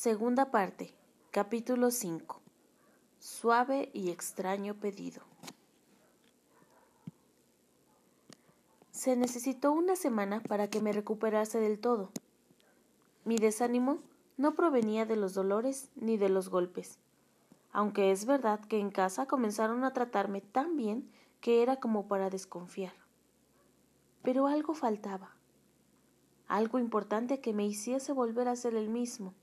Segunda parte, capítulo 5. Suave y extraño pedido. Se necesitó una semana para que me recuperase del todo. Mi desánimo no provenía de los dolores ni de los golpes, aunque es verdad que en casa comenzaron a tratarme tan bien que era como para desconfiar. Pero algo faltaba, algo importante que me hiciese volver a ser el mismo,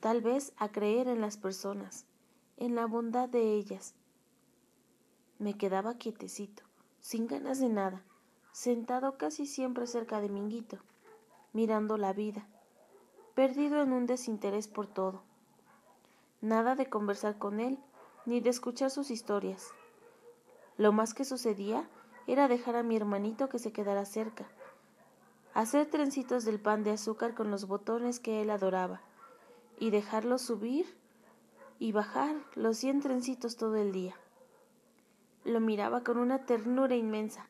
tal vez a creer en las personas, en la bondad de ellas. Me quedaba quietecito, sin ganas de nada, sentado casi siempre cerca de Minguito, mirando la vida, perdido en un desinterés por todo. Nada de conversar con él, ni de escuchar sus historias. Lo más que sucedía era dejar a mi hermanito que se quedara cerca, hacer trencitos del pan de azúcar con los botones que él adoraba, y dejarlo subir y bajar los cien trencitos todo el día. Lo miraba con una ternura inmensa,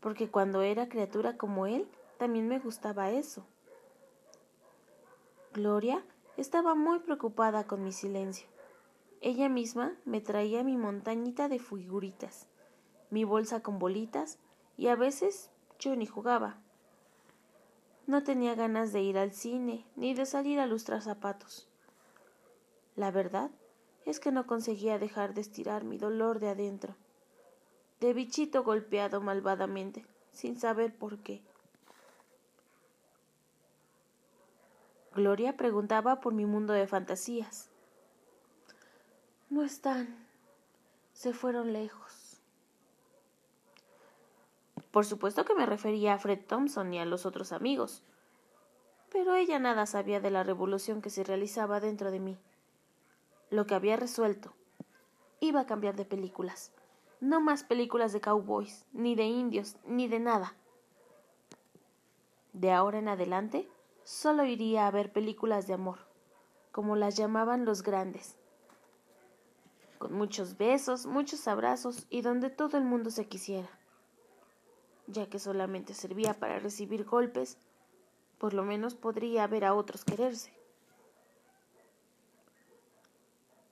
porque cuando era criatura como él, también me gustaba eso. Gloria estaba muy preocupada con mi silencio. Ella misma me traía mi montañita de figuritas, mi bolsa con bolitas, y a veces yo ni jugaba. No tenía ganas de ir al cine ni de salir a lustrar zapatos. La verdad es que no conseguía dejar de estirar mi dolor de adentro, de bichito golpeado malvadamente, sin saber por qué. Gloria preguntaba por mi mundo de fantasías. No están. Se fueron lejos. Por supuesto que me refería a Fred Thompson y a los otros amigos. Pero ella nada sabía de la revolución que se realizaba dentro de mí. Lo que había resuelto. Iba a cambiar de películas. No más películas de cowboys, ni de indios, ni de nada. De ahora en adelante solo iría a ver películas de amor, como las llamaban los grandes, con muchos besos, muchos abrazos y donde todo el mundo se quisiera. Ya que solamente servía para recibir golpes, por lo menos podría ver a otros quererse.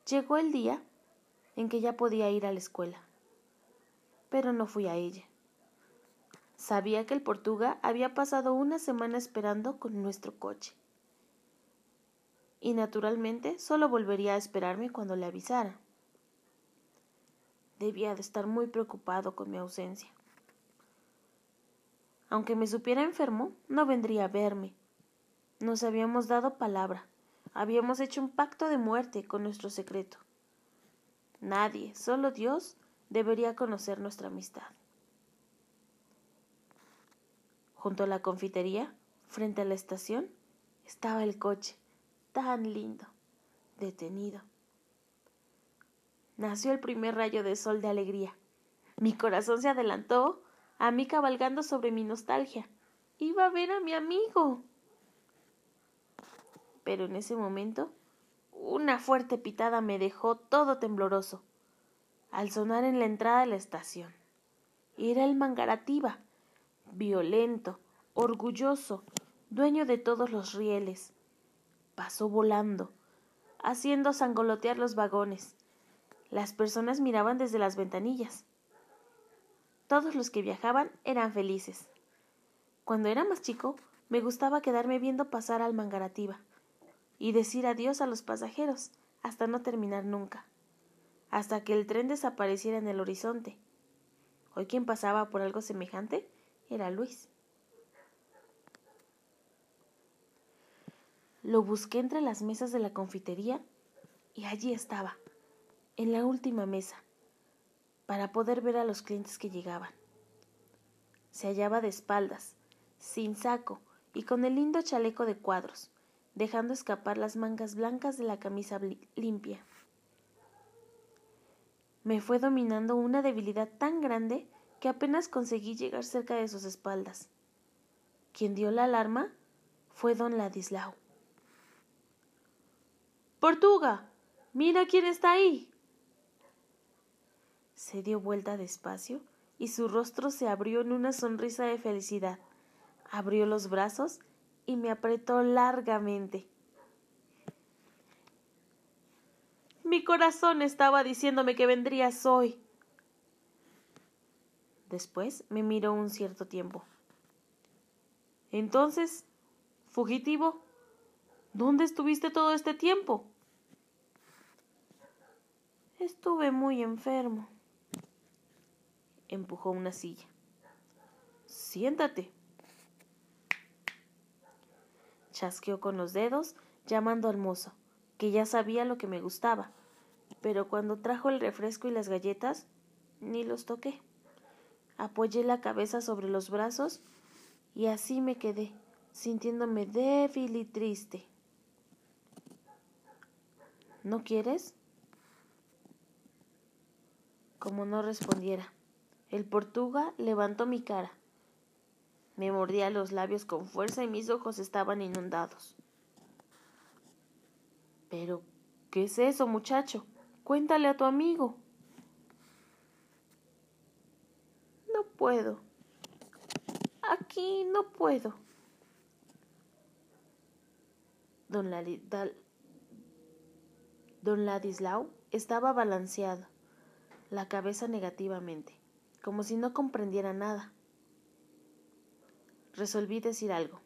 Llegó el día en que ya podía ir a la escuela, pero no fui a ella. Sabía que el Portuga había pasado una semana esperando con nuestro coche. Y naturalmente solo volvería a esperarme cuando le avisara. Debía de estar muy preocupado con mi ausencia. Aunque me supiera enfermo, no vendría a verme. Nos habíamos dado palabra. Habíamos hecho un pacto de muerte con nuestro secreto. Nadie, solo Dios, debería conocer nuestra amistad. Junto a la confitería, frente a la estación, estaba el coche, tan lindo, detenido. Nació el primer rayo de sol de alegría. Mi corazón se adelantó a mí cabalgando sobre mi nostalgia. Iba a ver a mi amigo. Pero en ese momento, una fuerte pitada me dejó todo tembloroso. Al sonar en la entrada de la estación. Era el Mangarativa violento, orgulloso, dueño de todos los rieles. Pasó volando, haciendo sangolotear los vagones. Las personas miraban desde las ventanillas. Todos los que viajaban eran felices. Cuando era más chico, me gustaba quedarme viendo pasar al Mangarativa y decir adiós a los pasajeros hasta no terminar nunca, hasta que el tren desapareciera en el horizonte. Hoy quien pasaba por algo semejante era Luis. Lo busqué entre las mesas de la confitería y allí estaba, en la última mesa, para poder ver a los clientes que llegaban. Se hallaba de espaldas, sin saco y con el lindo chaleco de cuadros, dejando escapar las mangas blancas de la camisa limpia. Me fue dominando una debilidad tan grande que apenas conseguí llegar cerca de sus espaldas. Quien dio la alarma fue don Ladislao. Portuga. Mira quién está ahí. Se dio vuelta despacio y su rostro se abrió en una sonrisa de felicidad. Abrió los brazos y me apretó largamente. Mi corazón estaba diciéndome que vendrías hoy. Después me miró un cierto tiempo. Entonces, fugitivo, ¿dónde estuviste todo este tiempo? Estuve muy enfermo. Empujó una silla. Siéntate. Chasqueó con los dedos, llamando al mozo, que ya sabía lo que me gustaba, pero cuando trajo el refresco y las galletas, ni los toqué. Apoyé la cabeza sobre los brazos y así me quedé, sintiéndome débil y triste. ¿No quieres? Como no respondiera, el portuga levantó mi cara. Me mordía los labios con fuerza y mis ojos estaban inundados. Pero, ¿qué es eso, muchacho? Cuéntale a tu amigo. No puedo. Aquí no puedo. Don, Don Ladislau estaba balanceado, la cabeza negativamente, como si no comprendiera nada. Resolví decir algo.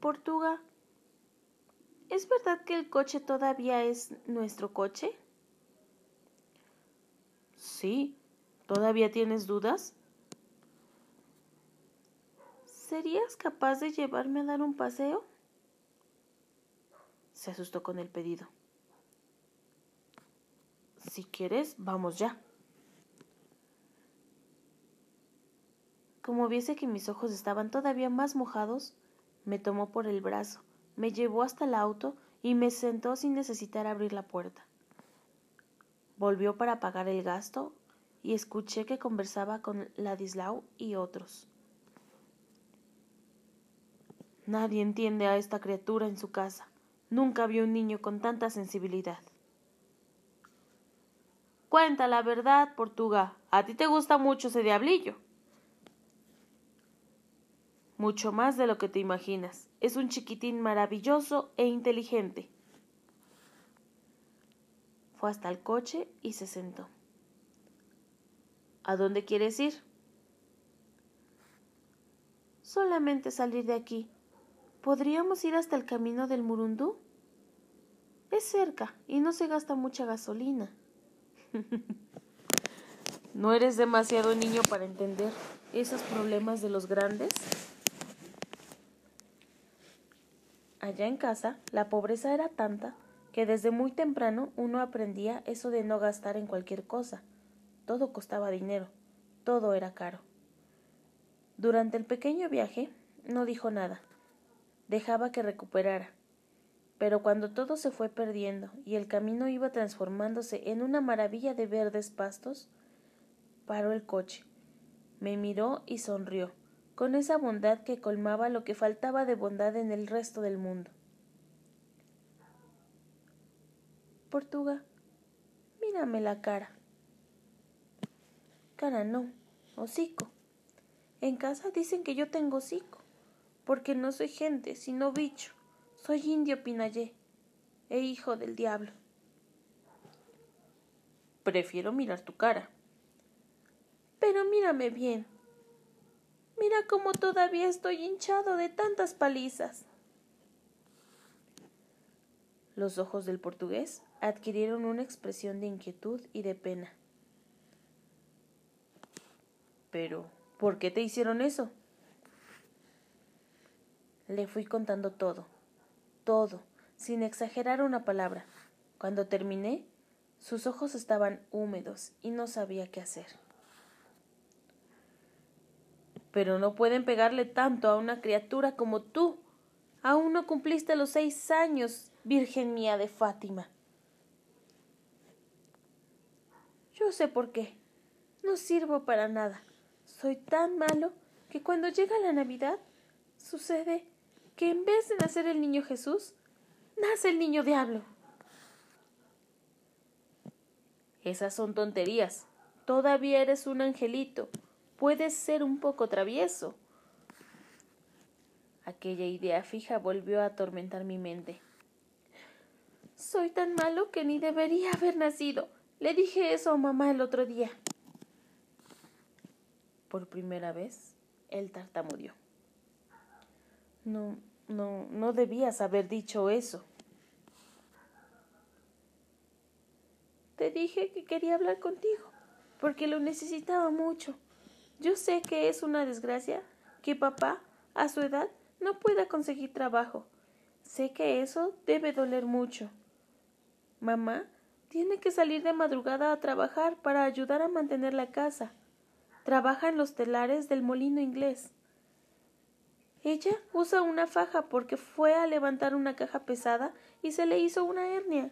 Portuga, ¿es verdad que el coche todavía es nuestro coche? Sí. ¿Todavía tienes dudas? ¿Serías capaz de llevarme a dar un paseo? Se asustó con el pedido. Si quieres, vamos ya. Como viese que mis ojos estaban todavía más mojados, me tomó por el brazo, me llevó hasta el auto y me sentó sin necesitar abrir la puerta. Volvió para pagar el gasto y escuché que conversaba con Ladislau y otros. Nadie entiende a esta criatura en su casa. Nunca vi un niño con tanta sensibilidad. Cuenta la verdad, Portuga. A ti te gusta mucho ese diablillo. Mucho más de lo que te imaginas. Es un chiquitín maravilloso e inteligente. Fue hasta el coche y se sentó. ¿A dónde quieres ir? Solamente salir de aquí. ¿Podríamos ir hasta el camino del Murundú? Es cerca y no se gasta mucha gasolina. ¿No eres demasiado niño para entender esos problemas de los grandes? Allá en casa, la pobreza era tanta que desde muy temprano uno aprendía eso de no gastar en cualquier cosa. Todo costaba dinero, todo era caro. Durante el pequeño viaje no dijo nada, dejaba que recuperara. Pero cuando todo se fue perdiendo y el camino iba transformándose en una maravilla de verdes pastos, paró el coche, me miró y sonrió, con esa bondad que colmaba lo que faltaba de bondad en el resto del mundo. Portuga, mírame la cara. Cara no, hocico. En casa dicen que yo tengo hocico, porque no soy gente, sino bicho. Soy indio Pinayé, e hijo del diablo. Prefiero mirar tu cara. Pero mírame bien. Mira cómo todavía estoy hinchado de tantas palizas. Los ojos del portugués adquirieron una expresión de inquietud y de pena. Pero, ¿por qué te hicieron eso? Le fui contando todo, todo, sin exagerar una palabra. Cuando terminé, sus ojos estaban húmedos y no sabía qué hacer. Pero no pueden pegarle tanto a una criatura como tú. Aún no cumpliste los seis años, Virgen mía de Fátima. Yo sé por qué. No sirvo para nada. Soy tan malo que cuando llega la Navidad sucede que en vez de nacer el niño Jesús, nace el niño diablo. Esas son tonterías. Todavía eres un angelito. Puedes ser un poco travieso. Aquella idea fija volvió a atormentar mi mente. Soy tan malo que ni debería haber nacido. Le dije eso a mamá el otro día. Por primera vez, él tartamudeó. No, no, no debías haber dicho eso. Te dije que quería hablar contigo, porque lo necesitaba mucho. Yo sé que es una desgracia que papá, a su edad, no pueda conseguir trabajo. Sé que eso debe doler mucho. Mamá tiene que salir de madrugada a trabajar para ayudar a mantener la casa. Trabaja en los telares del molino inglés. Ella usa una faja porque fue a levantar una caja pesada y se le hizo una hernia.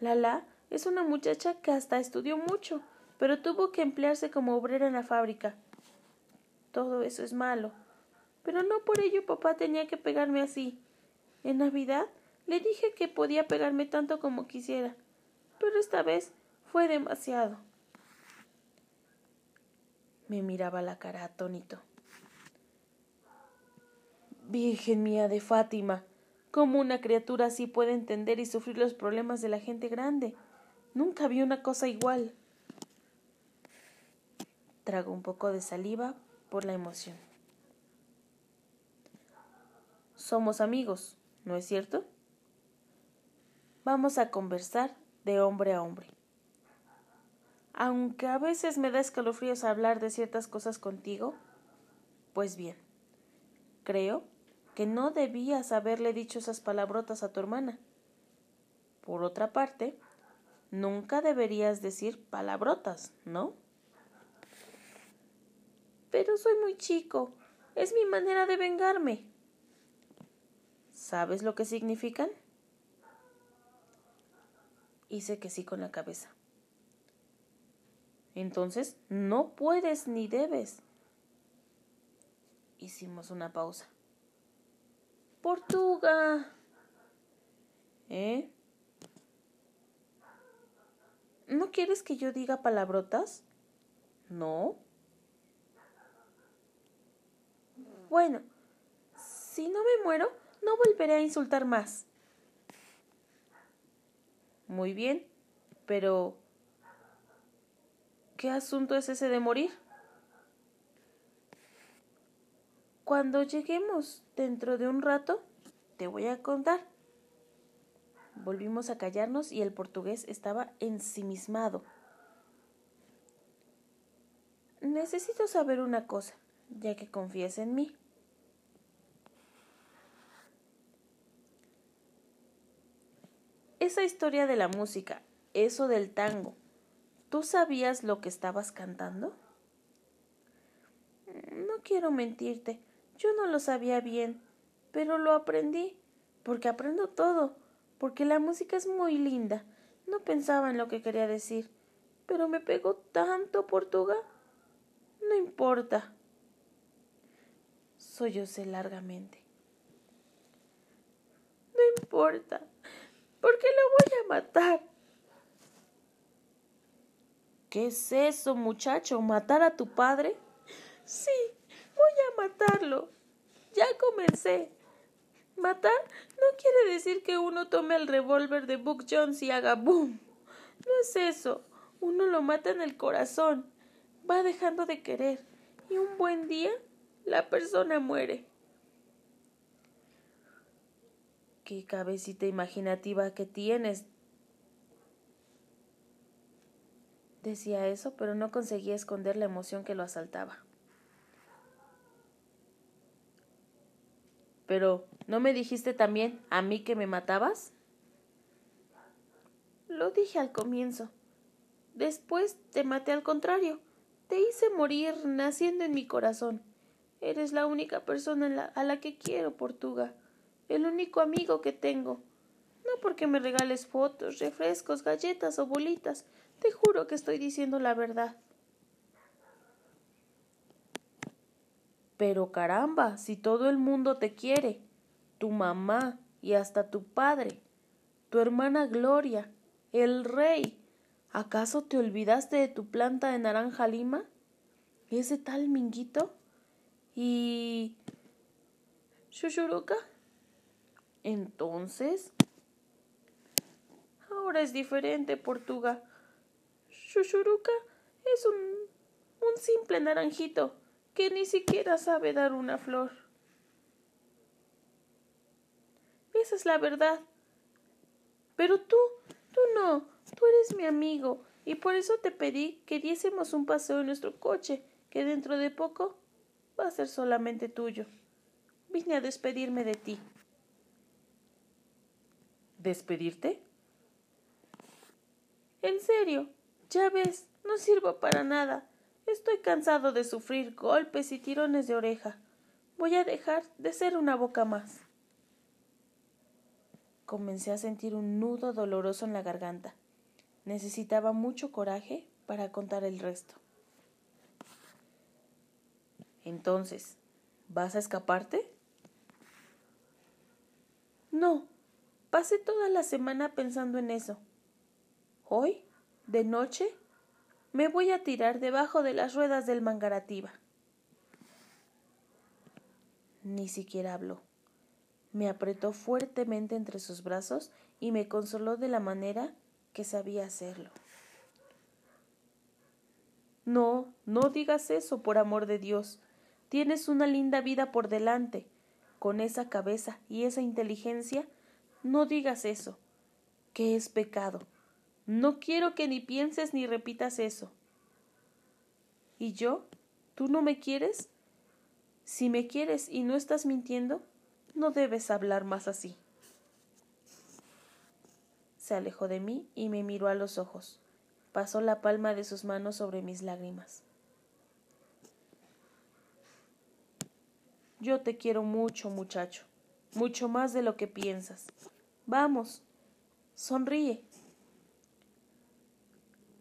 Lala es una muchacha que hasta estudió mucho, pero tuvo que emplearse como obrera en la fábrica. Todo eso es malo. Pero no por ello papá tenía que pegarme así. En Navidad le dije que podía pegarme tanto como quisiera, pero esta vez fue demasiado. Me miraba la cara atónito. Virgen mía de Fátima, ¿cómo una criatura así puede entender y sufrir los problemas de la gente grande? Nunca vi una cosa igual. Trago un poco de saliva por la emoción. Somos amigos, ¿no es cierto? Vamos a conversar de hombre a hombre. Aunque a veces me da escalofríos hablar de ciertas cosas contigo, pues bien, creo que no debías haberle dicho esas palabrotas a tu hermana. Por otra parte, nunca deberías decir palabrotas, ¿no? Pero soy muy chico. Es mi manera de vengarme. ¿Sabes lo que significan? Hice que sí con la cabeza. Entonces, no puedes ni debes. Hicimos una pausa. Portuga. ¿Eh? ¿No quieres que yo diga palabrotas? No. Bueno, si no me muero, no volveré a insultar más. Muy bien, pero ¿qué asunto es ese de morir? Cuando lleguemos dentro de un rato, te voy a contar. Volvimos a callarnos y el portugués estaba ensimismado. Necesito saber una cosa, ya que confías en mí. Esa historia de la música, eso del tango, ¿tú sabías lo que estabas cantando? No quiero mentirte, yo no lo sabía bien, pero lo aprendí, porque aprendo todo, porque la música es muy linda. No pensaba en lo que quería decir, pero me pegó tanto Portuga. No importa. Sollocé largamente. No importa, porque lo voy a matar. ¿Qué es eso, muchacho? ¿Matar a tu padre? Sí, voy a matarlo. Ya comencé. Matar no quiere decir que uno tome el revólver de Buck Jones y haga boom. No es eso. Uno lo mata en el corazón. Va dejando de querer. Y un buen día la persona muere. Qué cabecita imaginativa que tienes. Decía eso, pero no conseguía esconder la emoción que lo asaltaba. Pero, ¿no me dijiste también a mí que me matabas? Lo dije al comienzo. Después te maté al contrario. Te hice morir naciendo en mi corazón. Eres la única persona a la que quiero, Portuga. El único amigo que tengo. No porque me regales fotos, refrescos, galletas o bolitas. Te juro que estoy diciendo la verdad. Pero caramba, si todo el mundo te quiere, tu mamá y hasta tu padre, tu hermana Gloria, el rey, ¿acaso te olvidaste de tu planta de naranja lima? ¿Ese tal Minguito? ¿Y... Shushuruka? Entonces... Ahora es diferente, Portuga. Shushuruca es un, un simple naranjito que ni siquiera sabe dar una flor. Esa es la verdad. Pero tú, tú no, tú eres mi amigo, y por eso te pedí que diésemos un paseo en nuestro coche, que dentro de poco va a ser solamente tuyo. Vine a despedirme de ti. ¿Despedirte? En serio, ya ves, no sirvo para nada. Estoy cansado de sufrir golpes y tirones de oreja. Voy a dejar de ser una boca más. Comencé a sentir un nudo doloroso en la garganta. Necesitaba mucho coraje para contar el resto. Entonces, ¿vas a escaparte? No, pasé toda la semana pensando en eso. Hoy, de noche, me voy a tirar debajo de las ruedas del mangarativa. Ni siquiera habló. Me apretó fuertemente entre sus brazos y me consoló de la manera que sabía hacerlo. No, no digas eso, por amor de Dios. Tienes una linda vida por delante. Con esa cabeza y esa inteligencia, no digas eso, que es pecado. No quiero que ni pienses ni repitas eso. ¿Y yo? ¿Tú no me quieres? Si me quieres y no estás mintiendo, no debes hablar más así. Se alejó de mí y me miró a los ojos. Pasó la palma de sus manos sobre mis lágrimas. Yo te quiero mucho, muchacho, mucho más de lo que piensas. Vamos, sonríe.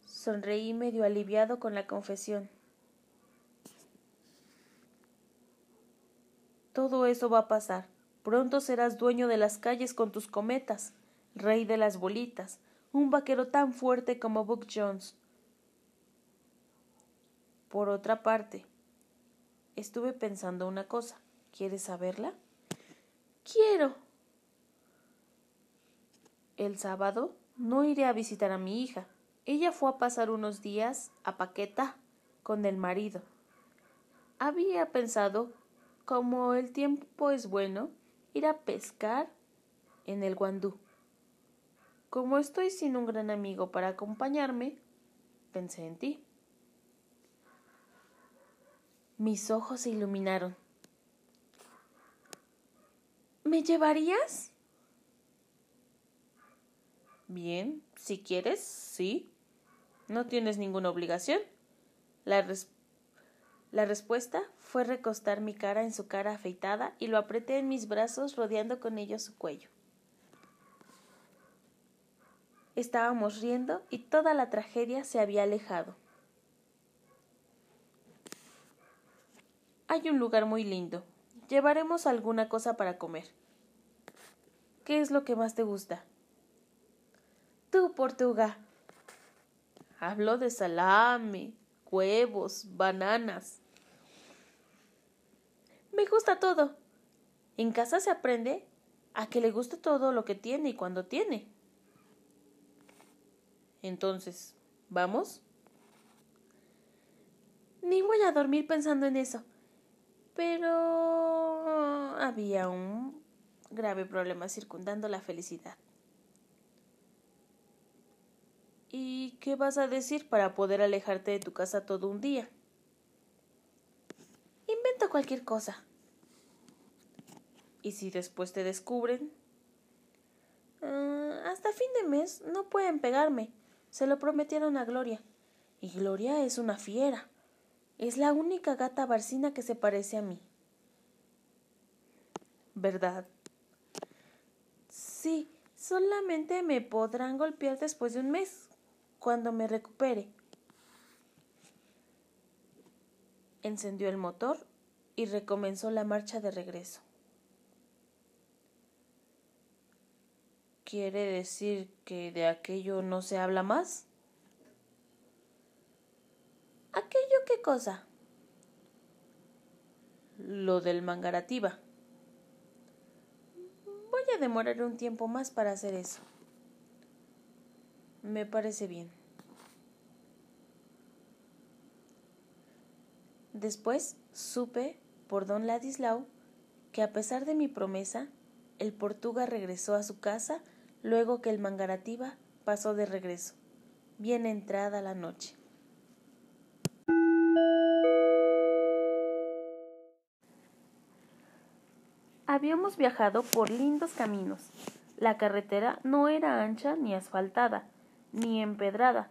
Sonreí medio aliviado con la confesión. Todo eso va a pasar. Pronto serás dueño de las calles con tus cometas, rey de las bolitas, un vaquero tan fuerte como Buck Jones. Por otra parte, estuve pensando una cosa. ¿Quieres saberla? Quiero. El sábado no iré a visitar a mi hija. Ella fue a pasar unos días a Paqueta con el marido. Había pensado, como el tiempo es bueno, ir a pescar en el Guandú. Como estoy sin un gran amigo para acompañarme, pensé en ti. Mis ojos se iluminaron. ¿Me llevarías? Bien, si quieres, sí. No tienes ninguna obligación. La, la respuesta fue recostar mi cara en su cara afeitada y lo apreté en mis brazos rodeando con ellos su cuello. Estábamos riendo y toda la tragedia se había alejado. Hay un lugar muy lindo. Llevaremos alguna cosa para comer. ¿Qué es lo que más te gusta? Tú, Portuga. Habló de salame, huevos, bananas. Me gusta todo. En casa se aprende a que le guste todo lo que tiene y cuando tiene. Entonces, ¿vamos? Ni voy a dormir pensando en eso. Pero había un grave problema circundando la felicidad. ¿Y qué vas a decir para poder alejarte de tu casa todo un día? Inventa cualquier cosa. ¿Y si después te descubren? Ah, hasta fin de mes no pueden pegarme. Se lo prometieron a Gloria. Y Gloria es una fiera. Es la única gata barcina que se parece a mí. ¿Verdad? Sí, solamente me podrán golpear después de un mes, cuando me recupere. Encendió el motor y recomenzó la marcha de regreso. ¿Quiere decir que de aquello no se habla más? ¿Aquello qué cosa? Lo del mangarativa. Voy a demorar un tiempo más para hacer eso. Me parece bien. Después supe, por don Ladislao, que a pesar de mi promesa, el Portuga regresó a su casa luego que el Mangarativa pasó de regreso, bien entrada la noche. Habíamos viajado por lindos caminos. La carretera no era ancha ni asfaltada, ni empedrada,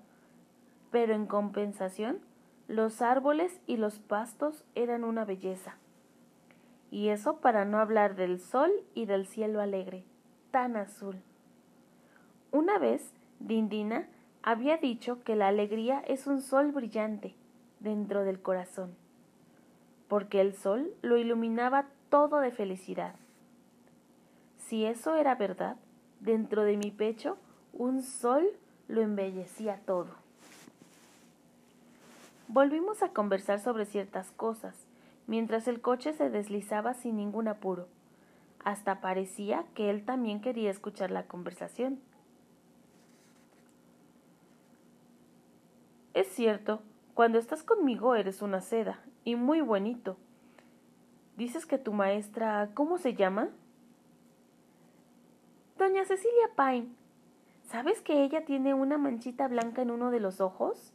pero en compensación los árboles y los pastos eran una belleza. Y eso para no hablar del sol y del cielo alegre, tan azul. Una vez, Dindina había dicho que la alegría es un sol brillante dentro del corazón, porque el sol lo iluminaba todo de felicidad. Si eso era verdad, dentro de mi pecho un sol lo embellecía todo. Volvimos a conversar sobre ciertas cosas, mientras el coche se deslizaba sin ningún apuro. Hasta parecía que él también quería escuchar la conversación. Es cierto, cuando estás conmigo eres una seda, y muy bonito. Dices que tu maestra, ¿cómo se llama? Doña Cecilia Pine. ¿Sabes que ella tiene una manchita blanca en uno de los ojos?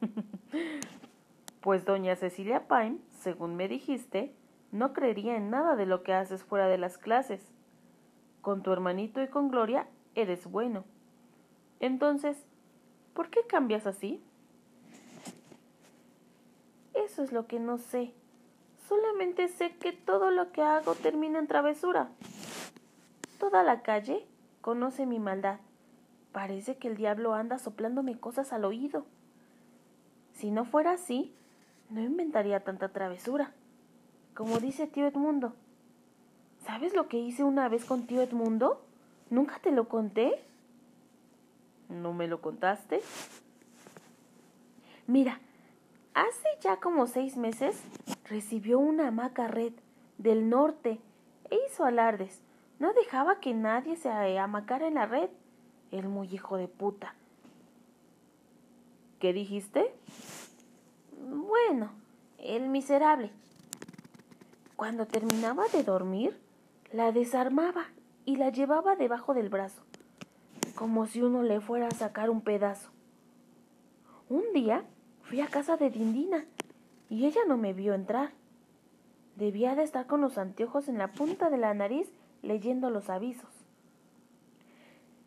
pues doña Cecilia Pine, según me dijiste, no creería en nada de lo que haces fuera de las clases. Con tu hermanito y con Gloria eres bueno. Entonces, ¿por qué cambias así? Eso es lo que no sé. Solamente sé que todo lo que hago termina en travesura. Toda la calle conoce mi maldad. Parece que el diablo anda soplándome cosas al oído. Si no fuera así, no inventaría tanta travesura. Como dice tío Edmundo. ¿Sabes lo que hice una vez con tío Edmundo? ¿Nunca te lo conté? ¿No me lo contaste? Mira, hace ya como seis meses recibió una hamaca red del norte e hizo alardes. No dejaba que nadie se amacara en la red. El muy hijo de puta. ¿Qué dijiste? Bueno, el miserable. Cuando terminaba de dormir, la desarmaba y la llevaba debajo del brazo, como si uno le fuera a sacar un pedazo. Un día fui a casa de Dindina y ella no me vio entrar. Debía de estar con los anteojos en la punta de la nariz leyendo los avisos.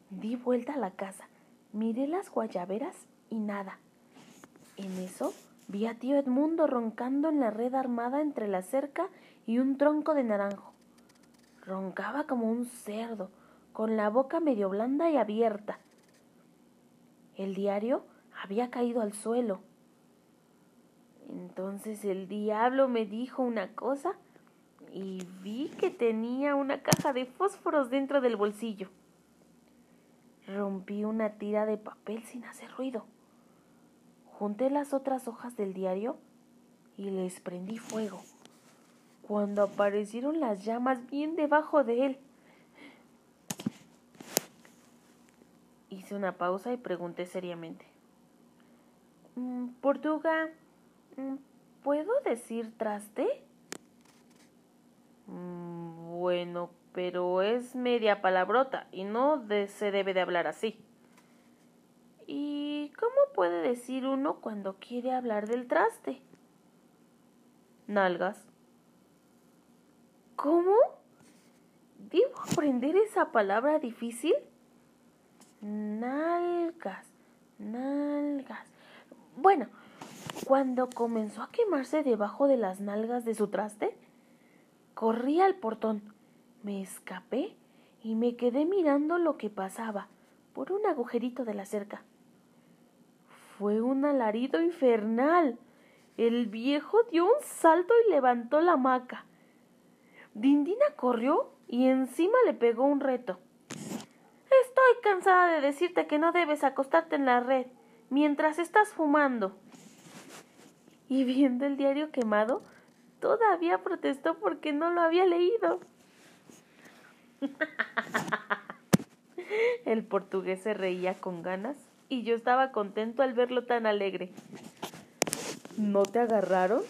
Di vuelta a la casa, miré las guayaberas y nada. En eso vi a tío Edmundo roncando en la red armada entre la cerca y un tronco de naranjo. Roncaba como un cerdo, con la boca medio blanda y abierta. El diario había caído al suelo. Entonces el diablo me dijo una cosa y vi que tenía una caja de fósforos dentro del bolsillo. Rompí una tira de papel sin hacer ruido. Junté las otras hojas del diario y les prendí fuego. Cuando aparecieron las llamas bien debajo de él, hice una pausa y pregunté seriamente. Mm, Portuga, mm, ¿puedo decir traste? Mm, bueno, pero es media palabrota y no se debe de hablar así. ¿Y cómo puede decir uno cuando quiere hablar del traste? Nalgas. ¿Cómo? ¿Debo aprender esa palabra difícil? Nalgas, nalgas. Bueno, cuando comenzó a quemarse debajo de las nalgas de su traste, corrí al portón, me escapé y me quedé mirando lo que pasaba por un agujerito de la cerca. Fue un alarido infernal. El viejo dio un salto y levantó la hamaca. Dindina corrió y encima le pegó un reto. Estoy cansada de decirte que no debes acostarte en la red mientras estás fumando. Y viendo el diario quemado, todavía protestó porque no lo había leído. El portugués se reía con ganas y yo estaba contento al verlo tan alegre. ¿No te agarraron?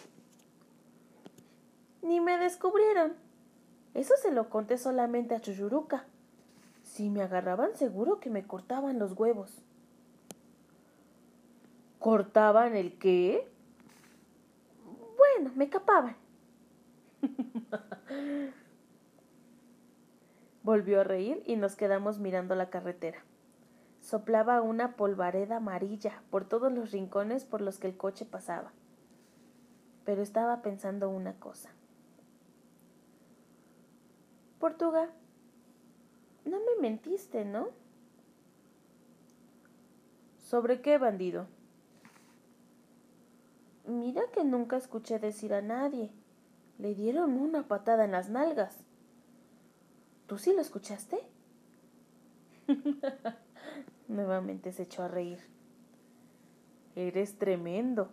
Ni me descubrieron. Eso se lo conté solamente a Chuchuruca. Si me agarraban seguro que me cortaban los huevos. ¿Cortaban el qué? Bueno, me capaban. Volvió a reír y nos quedamos mirando la carretera. Soplaba una polvareda amarilla por todos los rincones por los que el coche pasaba. Pero estaba pensando una cosa. Portuga, no me mentiste, ¿no? ¿Sobre qué, bandido? Mira que nunca escuché decir a nadie. Le dieron una patada en las nalgas. ¿Tú sí lo escuchaste? Nuevamente se echó a reír. Eres tremendo.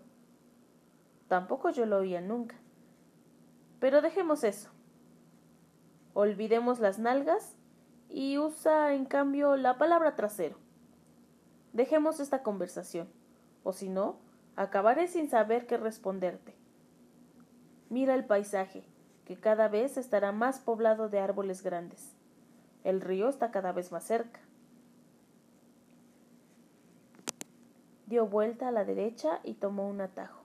Tampoco yo lo oía nunca. Pero dejemos eso. Olvidemos las nalgas y usa en cambio la palabra trasero. Dejemos esta conversación, o si no, acabaré sin saber qué responderte. Mira el paisaje, que cada vez estará más poblado de árboles grandes. El río está cada vez más cerca. Dio vuelta a la derecha y tomó un atajo.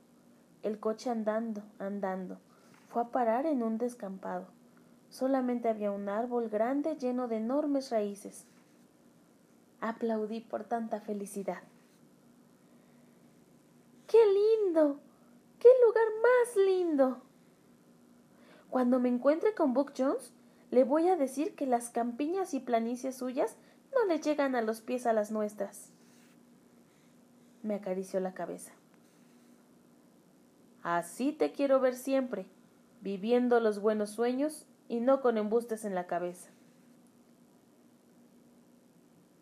El coche andando, andando, fue a parar en un descampado. Solamente había un árbol grande lleno de enormes raíces. Aplaudí por tanta felicidad. ¡Qué lindo! ¡Qué lugar más lindo! Cuando me encuentre con Buck Jones, le voy a decir que las campiñas y planicies suyas no le llegan a los pies a las nuestras me acarició la cabeza. Así te quiero ver siempre, viviendo los buenos sueños y no con embustes en la cabeza.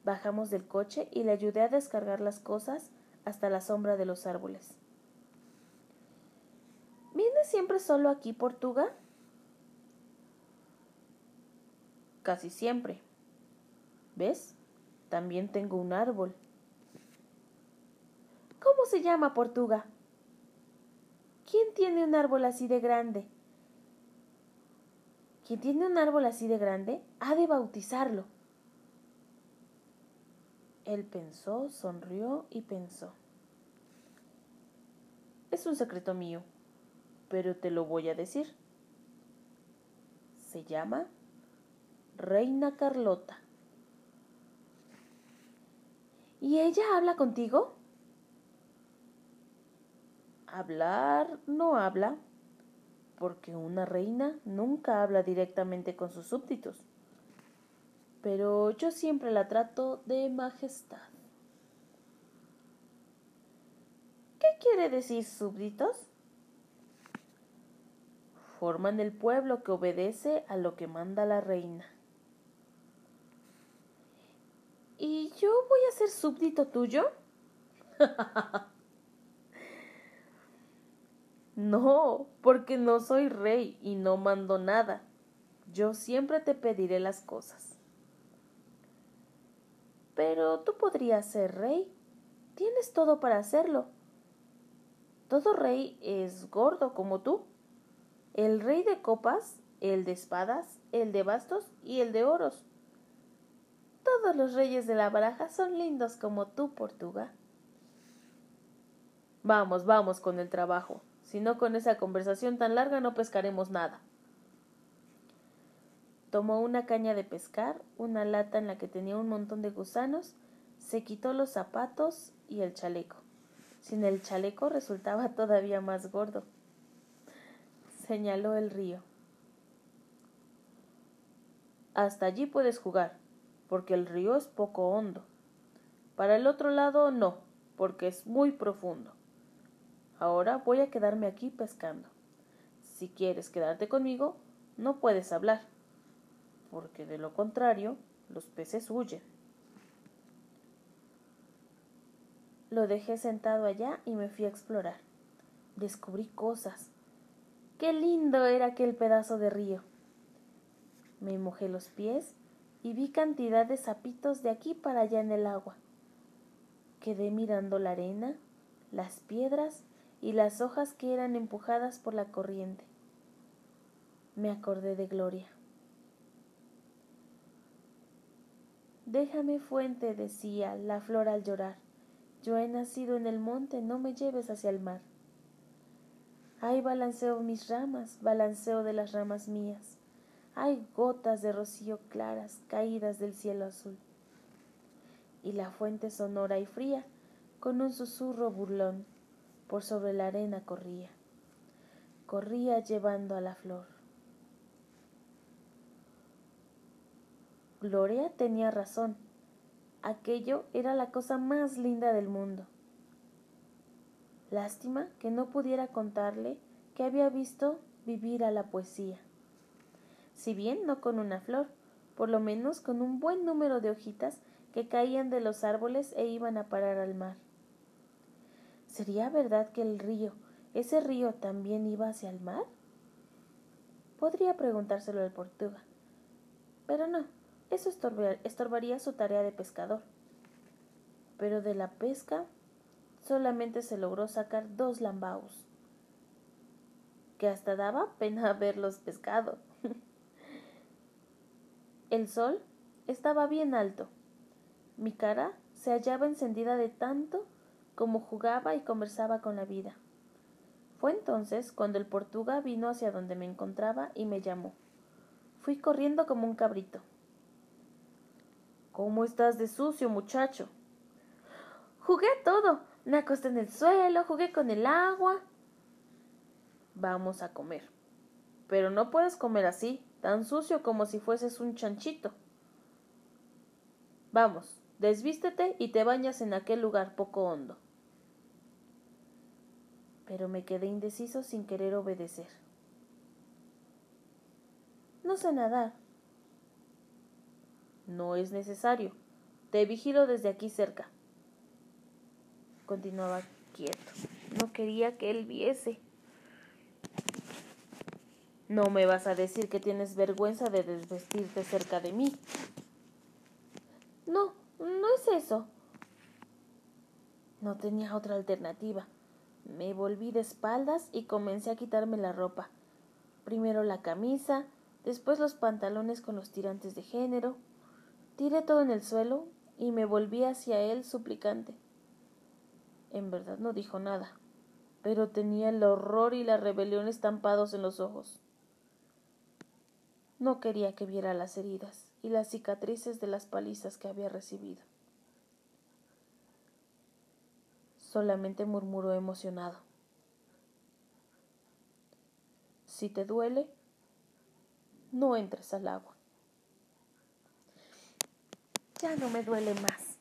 Bajamos del coche y le ayudé a descargar las cosas hasta la sombra de los árboles. ¿Vienes siempre solo aquí, Portuga? Casi siempre. ¿Ves? También tengo un árbol se llama Portuga? ¿Quién tiene un árbol así de grande? Quien tiene un árbol así de grande ha de bautizarlo. Él pensó, sonrió y pensó. Es un secreto mío, pero te lo voy a decir. Se llama Reina Carlota. ¿Y ella habla contigo? Hablar no habla, porque una reina nunca habla directamente con sus súbditos. Pero yo siempre la trato de majestad. ¿Qué quiere decir súbditos? Forman el pueblo que obedece a lo que manda la reina. ¿Y yo voy a ser súbdito tuyo? No, porque no soy rey y no mando nada. Yo siempre te pediré las cosas. Pero tú podrías ser rey. Tienes todo para hacerlo. Todo rey es gordo como tú. El rey de copas, el de espadas, el de bastos y el de oros. Todos los reyes de la baraja son lindos como tú, Portuga. Vamos, vamos con el trabajo. Si no, con esa conversación tan larga no pescaremos nada. Tomó una caña de pescar, una lata en la que tenía un montón de gusanos, se quitó los zapatos y el chaleco. Sin el chaleco resultaba todavía más gordo. Señaló el río. Hasta allí puedes jugar, porque el río es poco hondo. Para el otro lado no, porque es muy profundo. Ahora voy a quedarme aquí pescando. Si quieres quedarte conmigo, no puedes hablar, porque de lo contrario, los peces huyen. Lo dejé sentado allá y me fui a explorar. Descubrí cosas. Qué lindo era aquel pedazo de río. Me mojé los pies y vi cantidad de sapitos de aquí para allá en el agua. Quedé mirando la arena, las piedras y las hojas que eran empujadas por la corriente. Me acordé de Gloria. Déjame fuente, decía la flor al llorar. Yo he nacido en el monte, no me lleves hacia el mar. Ay, balanceo mis ramas, balanceo de las ramas mías. Hay gotas de rocío claras caídas del cielo azul. Y la fuente sonora y fría, con un susurro burlón, por sobre la arena corría. Corría llevando a la flor. Gloria tenía razón. Aquello era la cosa más linda del mundo. Lástima que no pudiera contarle que había visto vivir a la poesía. Si bien no con una flor, por lo menos con un buen número de hojitas que caían de los árboles e iban a parar al mar. ¿Sería verdad que el río, ese río también iba hacia el mar? Podría preguntárselo al Portuga. Pero no, eso estorbaría su tarea de pescador. Pero de la pesca solamente se logró sacar dos lambaos, que hasta daba pena verlos pescado. El sol estaba bien alto. Mi cara se hallaba encendida de tanto como jugaba y conversaba con la vida. Fue entonces cuando el portuga vino hacia donde me encontraba y me llamó. Fui corriendo como un cabrito. ¿Cómo estás de sucio, muchacho? Jugué todo. Me acosté en el suelo, jugué con el agua. Vamos a comer. Pero no puedes comer así, tan sucio como si fueses un chanchito. Vamos, desvístete y te bañas en aquel lugar poco hondo. Pero me quedé indeciso sin querer obedecer. No sé nadar, no es necesario. Te vigilo desde aquí cerca. Continuaba quieto. No quería que él viese. No me vas a decir que tienes vergüenza de desvestirte cerca de mí. No, no es eso. No tenía otra alternativa. Me volví de espaldas y comencé a quitarme la ropa. Primero la camisa, después los pantalones con los tirantes de género, Tiré todo en el suelo y me volví hacia él suplicante. En verdad no dijo nada, pero tenía el horror y la rebelión estampados en los ojos. No quería que viera las heridas y las cicatrices de las palizas que había recibido. Solamente murmuró emocionado. Si te duele, no entres al agua. Ya no me duele más.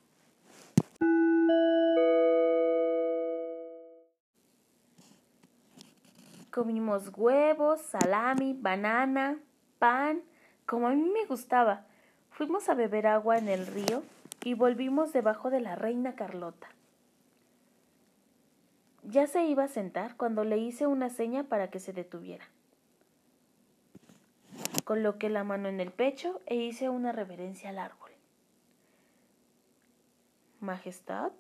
Comimos huevos, salami, banana, pan, como a mí me gustaba. Fuimos a beber agua en el río y volvimos debajo de la reina Carlota. Ya se iba a sentar cuando le hice una seña para que se detuviera. Coloqué la mano en el pecho e hice una reverencia al árbol. Majestad,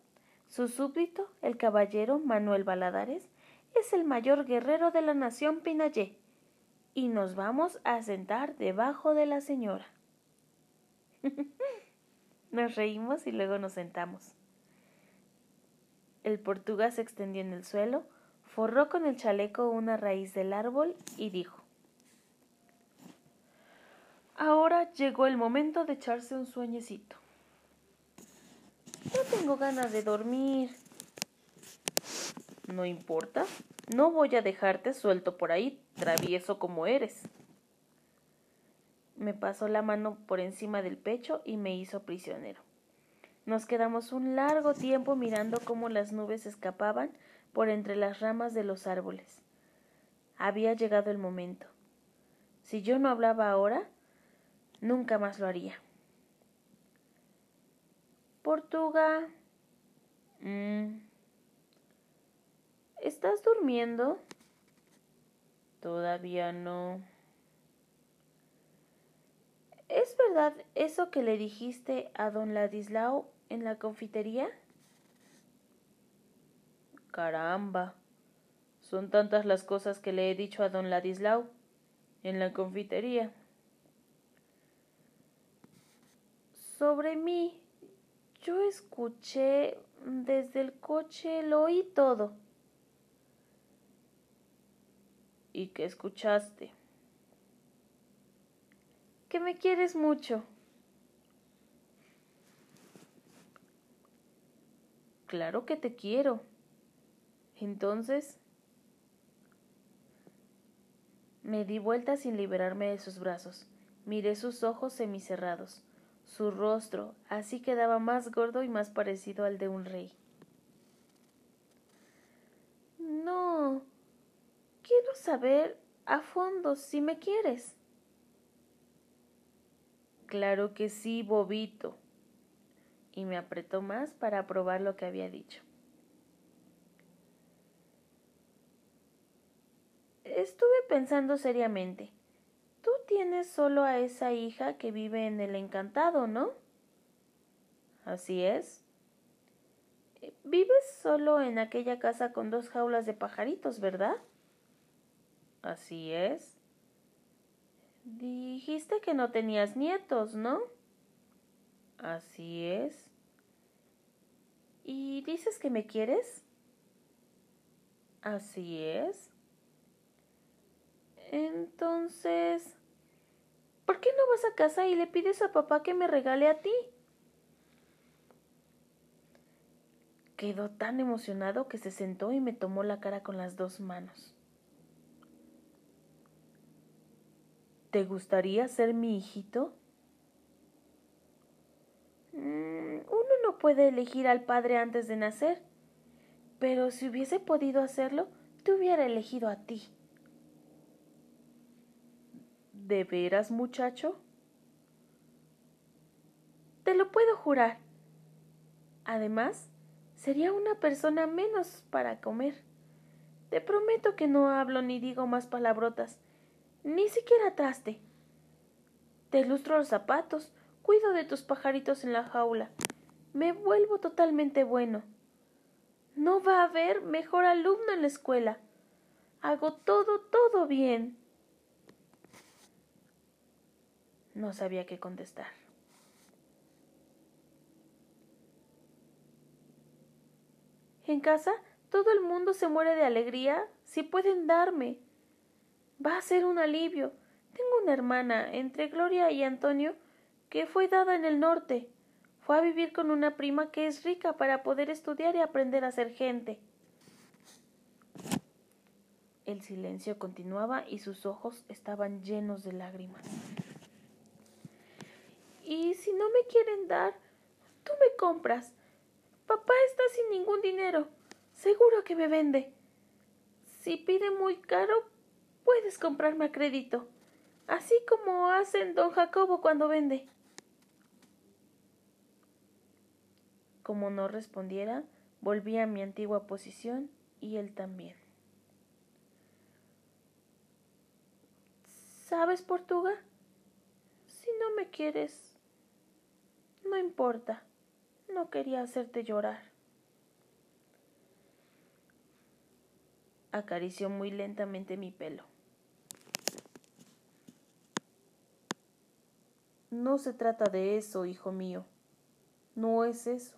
su súbdito, el caballero Manuel Baladares, es el mayor guerrero de la nación Pinayé, y nos vamos a sentar debajo de la señora. nos reímos y luego nos sentamos. El portugués se extendió en el suelo, forró con el chaleco una raíz del árbol y dijo Ahora llegó el momento de echarse un sueñecito. No tengo ganas de dormir. No importa. No voy a dejarte suelto por ahí, travieso como eres. Me pasó la mano por encima del pecho y me hizo prisionero. Nos quedamos un largo tiempo mirando cómo las nubes escapaban por entre las ramas de los árboles. Había llegado el momento. Si yo no hablaba ahora, nunca más lo haría. Portuga. Mm. ¿Estás durmiendo? Todavía no. ¿Es verdad eso que le dijiste a don Ladislao en la confitería? Caramba. Son tantas las cosas que le he dicho a don Ladislao en la confitería. Sobre mí, yo escuché desde el coche, lo oí todo. ¿Y qué escuchaste? Que me quieres mucho. Claro que te quiero. Entonces, me di vuelta sin liberarme de sus brazos. Miré sus ojos semicerrados, su rostro, así quedaba más gordo y más parecido al de un rey. No, quiero saber a fondo si me quieres. Claro que sí, bobito. Y me apretó más para probar lo que había dicho. Estuve pensando seriamente. Tú tienes solo a esa hija que vive en el encantado, ¿no? Así es. Vives solo en aquella casa con dos jaulas de pajaritos, ¿verdad? Así es. Dijiste que no tenías nietos, ¿no? Así es. ¿Y dices que me quieres? Así es. Entonces, ¿por qué no vas a casa y le pides a papá que me regale a ti? Quedó tan emocionado que se sentó y me tomó la cara con las dos manos. ¿Te gustaría ser mi hijito? Mm, uno no puede elegir al padre antes de nacer, pero si hubiese podido hacerlo, te hubiera elegido a ti. ¿De veras, muchacho? Te lo puedo jurar. Además, sería una persona menos para comer. Te prometo que no hablo ni digo más palabrotas, ni siquiera traste. Te ilustro los zapatos, cuido de tus pajaritos en la jaula. Me vuelvo totalmente bueno. No va a haber mejor alumno en la escuela. Hago todo, todo bien. No sabía qué contestar. En casa todo el mundo se muere de alegría si pueden darme. Va a ser un alivio. Tengo una hermana, entre Gloria y Antonio, que fue dada en el norte. Fue a vivir con una prima que es rica para poder estudiar y aprender a ser gente. El silencio continuaba y sus ojos estaban llenos de lágrimas. Y si no me quieren dar, tú me compras. Papá está sin ningún dinero. Seguro que me vende. Si pide muy caro, puedes comprarme a crédito. Así como hacen don Jacobo cuando vende. Como no respondiera, volví a mi antigua posición y él también. ¿Sabes, Portuga? Si no me quieres, no importa. No quería hacerte llorar. Acarició muy lentamente mi pelo. No se trata de eso, hijo mío. No es eso.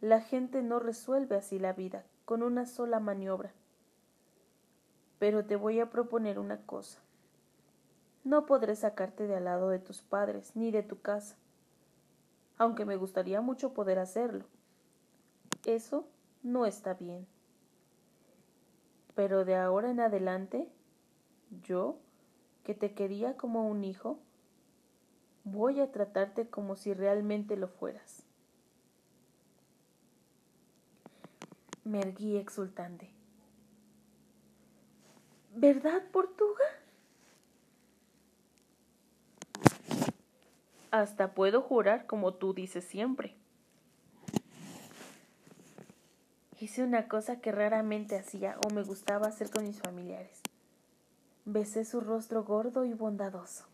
La gente no resuelve así la vida, con una sola maniobra. Pero te voy a proponer una cosa. No podré sacarte de al lado de tus padres ni de tu casa aunque me gustaría mucho poder hacerlo. Eso no está bien. Pero de ahora en adelante, yo, que te quería como un hijo, voy a tratarte como si realmente lo fueras. Me erguí exultante. ¿Verdad, Portuga? Hasta puedo jurar como tú dices siempre. Hice una cosa que raramente hacía o me gustaba hacer con mis familiares. Besé su rostro gordo y bondadoso.